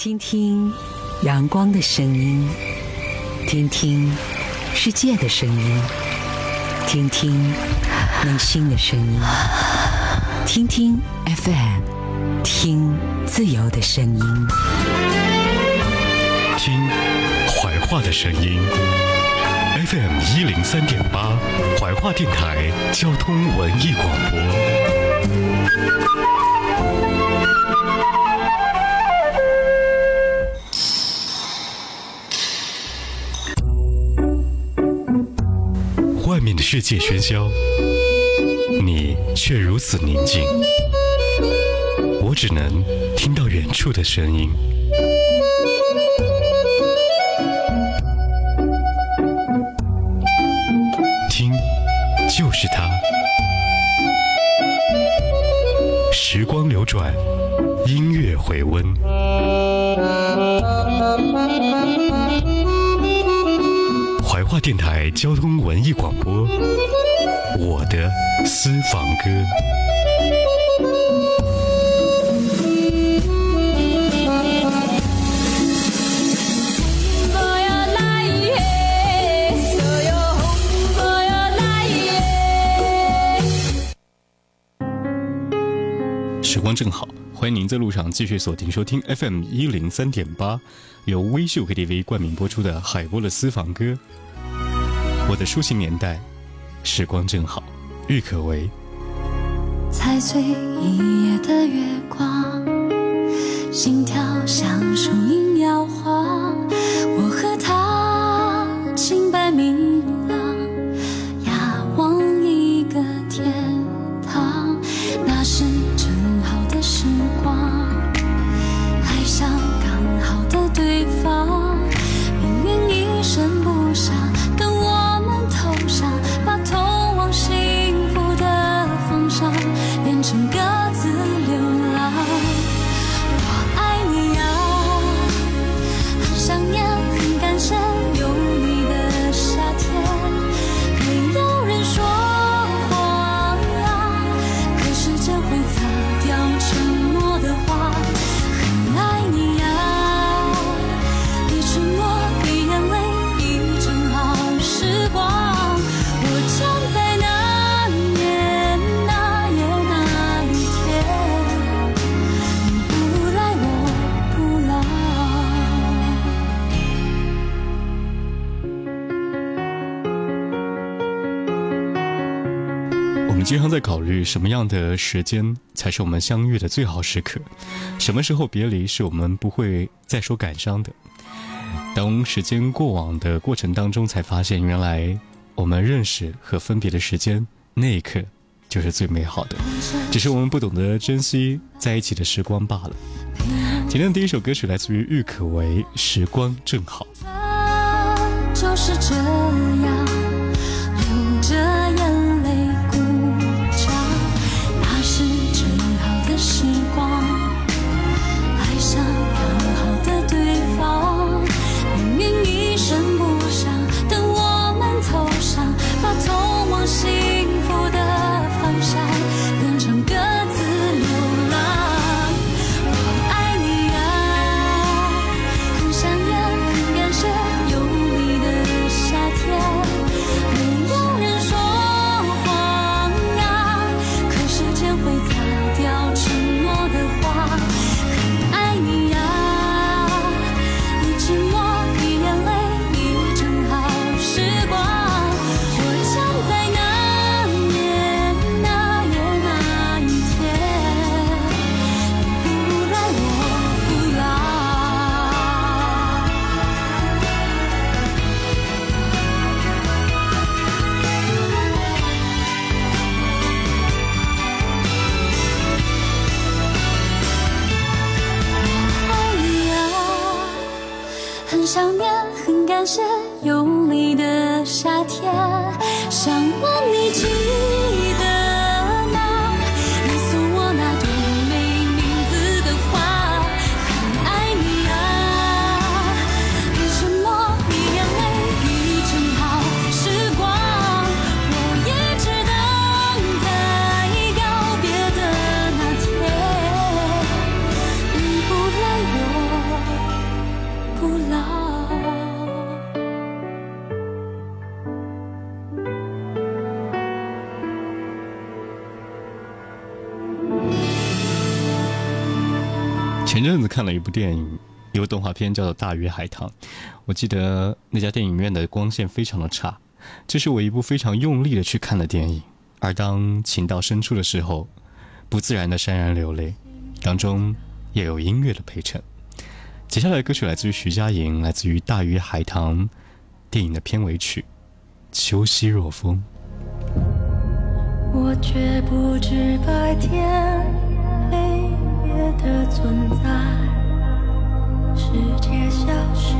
听听阳光的声音，听听世界的声音，听听内心的声音，听听 FM，听自由的声音，听怀化的声音。FM 一零三点八，怀化电台交通文艺广播。世界喧嚣，你却如此宁静。我只能听到远处的声音。听，就是它。时光流转，音乐回温。怀化电台交通文艺广播，我的私房歌。时光正好，欢迎您在路上继续锁定收听 FM 一零三点八，由微秀 KTV 冠名播出的海波的私房歌。我的抒情年代，时光正好，郁可唯。踩碎一夜的月光，心跳像树影摇晃。我和他清白明经常在考虑什么样的时间才是我们相遇的最好时刻，什么时候别离是我们不会再说感伤的。当时间过往的过程当中，才发现原来我们认识和分别的时间，那一刻就是最美好的，只是我们不懂得珍惜在一起的时光罢了。今天的第一首歌曲来自于郁可唯，《时光正好》。就是这很想念，很感谢有你的夏天，想问你今前阵子看了一部电影，一部动画片，叫做《大鱼海棠》。我记得那家电影院的光线非常的差，这是我一部非常用力的去看的电影。而当情到深处的时候，不自然的潸然流泪，当中也有音乐的陪衬。接下来的歌曲来自于徐佳莹，来自于《大鱼海棠》电影的片尾曲《秋夕若风》。我却不知白天的存在，世界消失，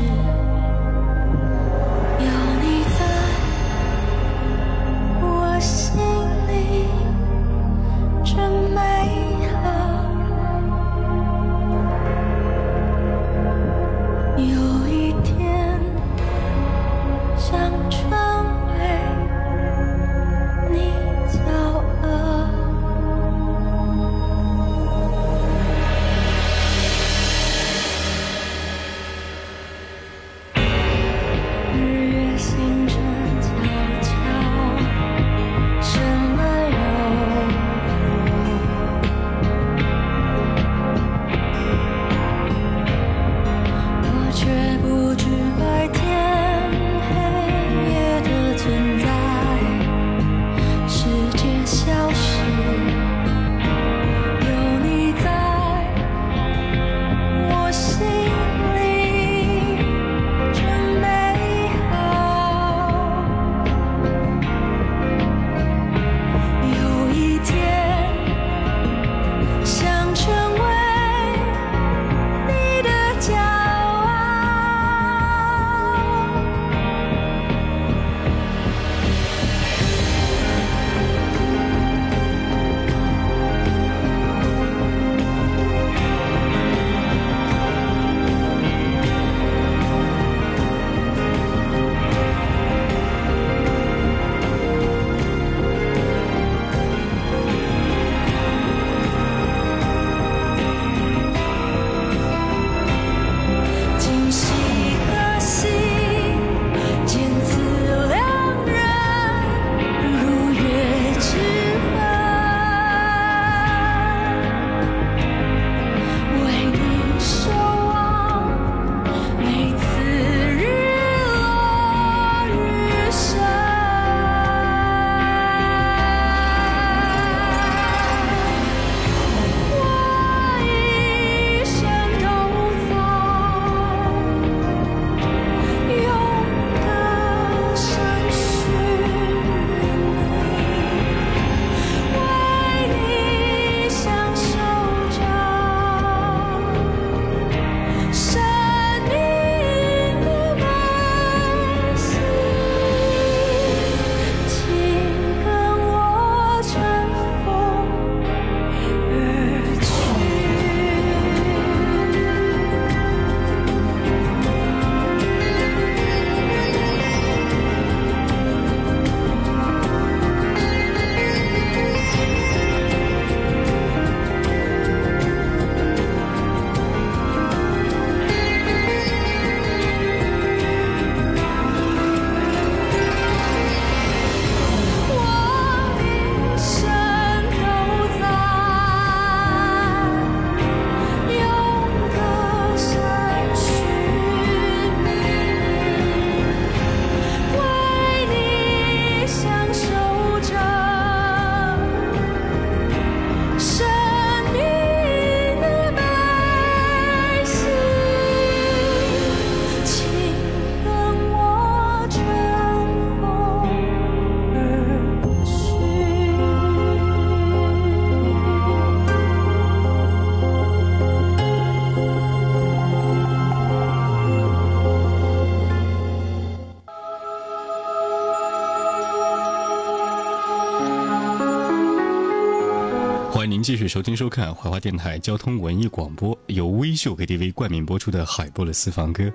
欢迎您继续收听收看怀化电台交通文艺广播，由微秀 KTV 冠名播出的海波的私房歌。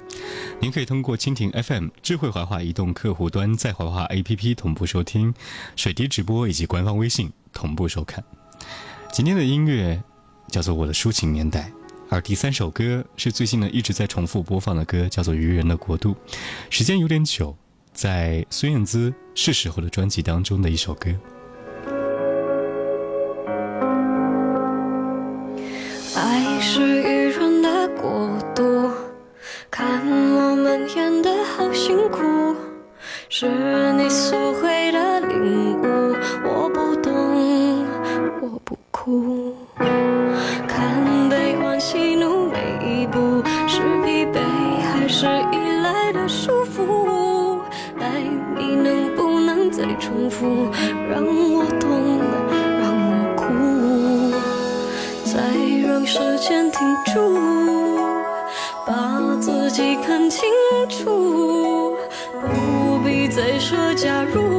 您可以通过蜻蜓 FM、智慧怀化移动客户端在怀化 APP 同步收听，水滴直播以及官方微信同步收看。今天的音乐叫做《我的抒情年代》，而第三首歌是最近呢一直在重复播放的歌，叫做《愚人的国度》，时间有点久，在孙燕姿《是时候》的专辑当中的一首歌。是你所谓的领悟，我不懂，我不哭。看悲欢喜怒，每一步是疲惫还是依赖的束缚。爱你能不能再重复，让我懂，让我哭，再让时间停住，把自己看清楚。再说假如。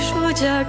必再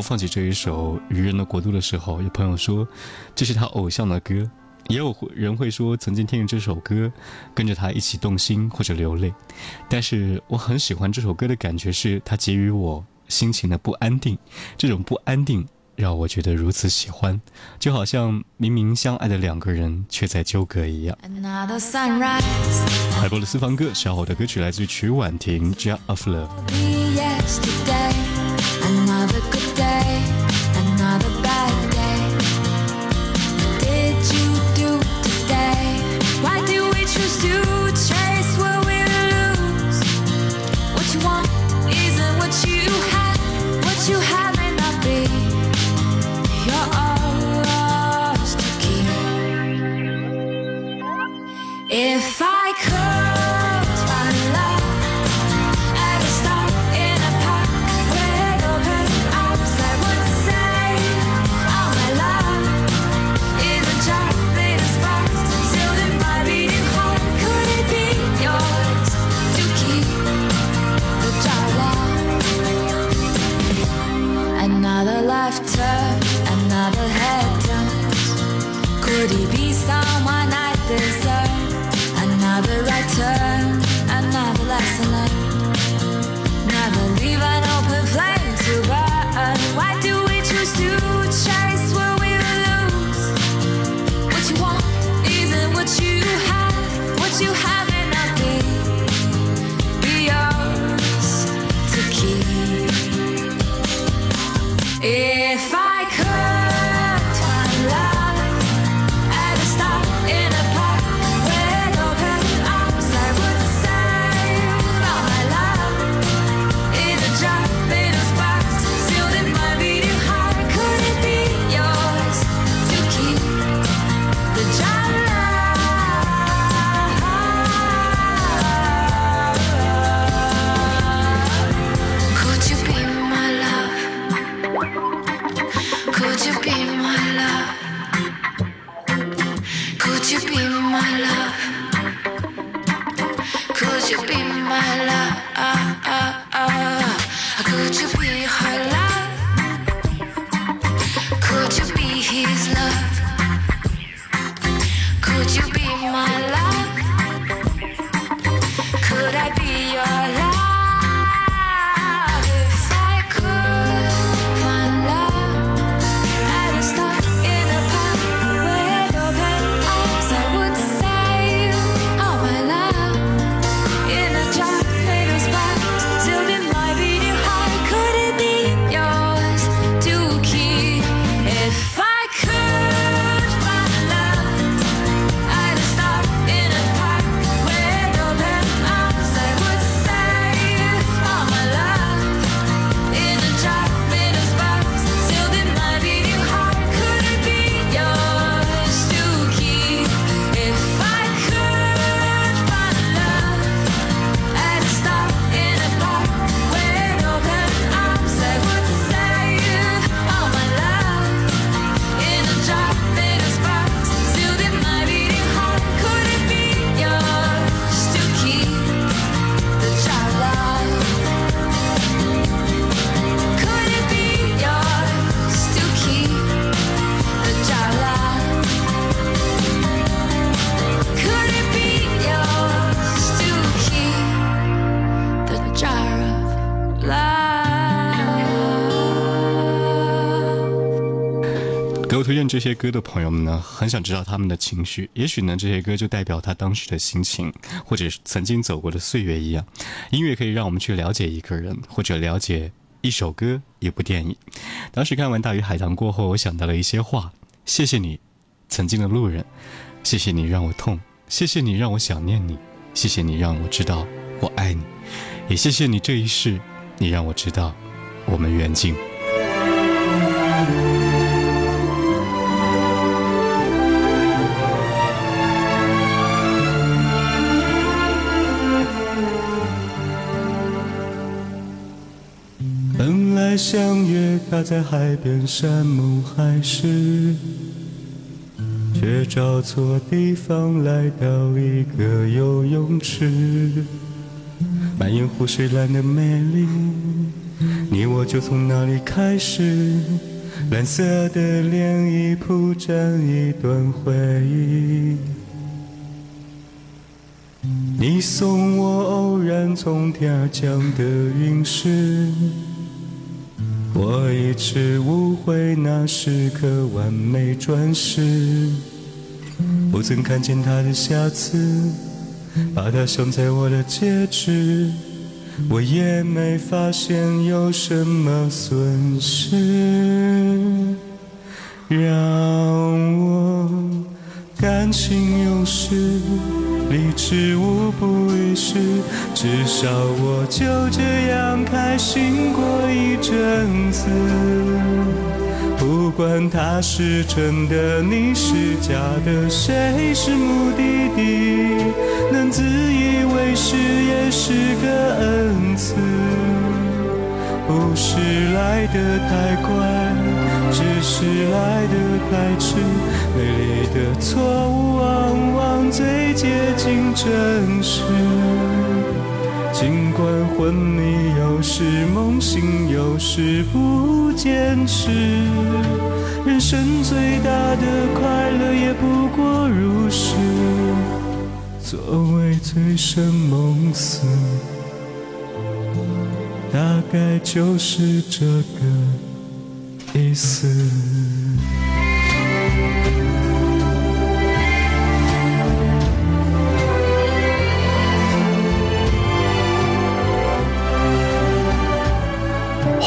我放起这一首《愚人的国度》的时候，有朋友说这是他偶像的歌，也有人会说曾经听着这首歌，跟着他一起动心或者流泪。但是我很喜欢这首歌的感觉是，它给予我心情的不安定，这种不安定让我觉得如此喜欢，就好像明明相爱的两个人却在纠葛一样。海波的私房歌，小伙的歌曲来自于曲婉婷《Jar of Love》。have a good day. someone I deserve, another right turn. 推荐这些歌的朋友们呢，很想知道他们的情绪。也许呢，这些歌就代表他当时的心情，或者曾经走过的岁月一样。音乐可以让我们去了解一个人，或者了解一首歌、一部电影。当时看完《大鱼海棠》过后，我想到了一些话：谢谢你，曾经的路人；谢谢你让我痛；谢谢你让我想念你；谢谢你让我知道我爱你；也谢谢你这一世，你让我知道我们缘尽。他在海边山盟海誓，却找错地方来到一个游泳池。满眼湖水蓝的美丽，你我就从那里开始。蓝色的涟漪铺展一段回忆。你送我偶然从天而降的陨石。我一直误会那是颗完美钻石，不曾看见它的瑕疵，把它镶在我的戒指，我也没发现有什么损失，让我感情用事。理智无补于事，至少我就这样开心过一阵子。不管他是真的，你是假的，谁是目的地？能自以为是也是个恩赐。不是来得太快，只是来得太迟。美丽的错误往往最接近真实。尽管昏迷，有时梦醒，有时不坚持。人生最大的快乐也不过如是。所谓醉生梦死。大概就是这个意思。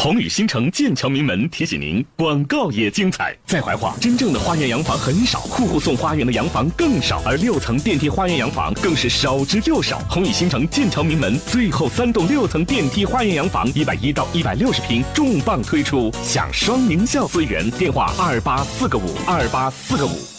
宏宇新城剑桥名门提醒您：广告也精彩。在怀化，真正的花园洋房很少，户户送花园的洋房更少，而六层电梯花园洋房更是少之又少。宏宇新城剑桥名门最后三栋六层电梯花园洋房，一百一到一百六十平，重磅推出，享双名校资源。电话：二八四个五二八四个五。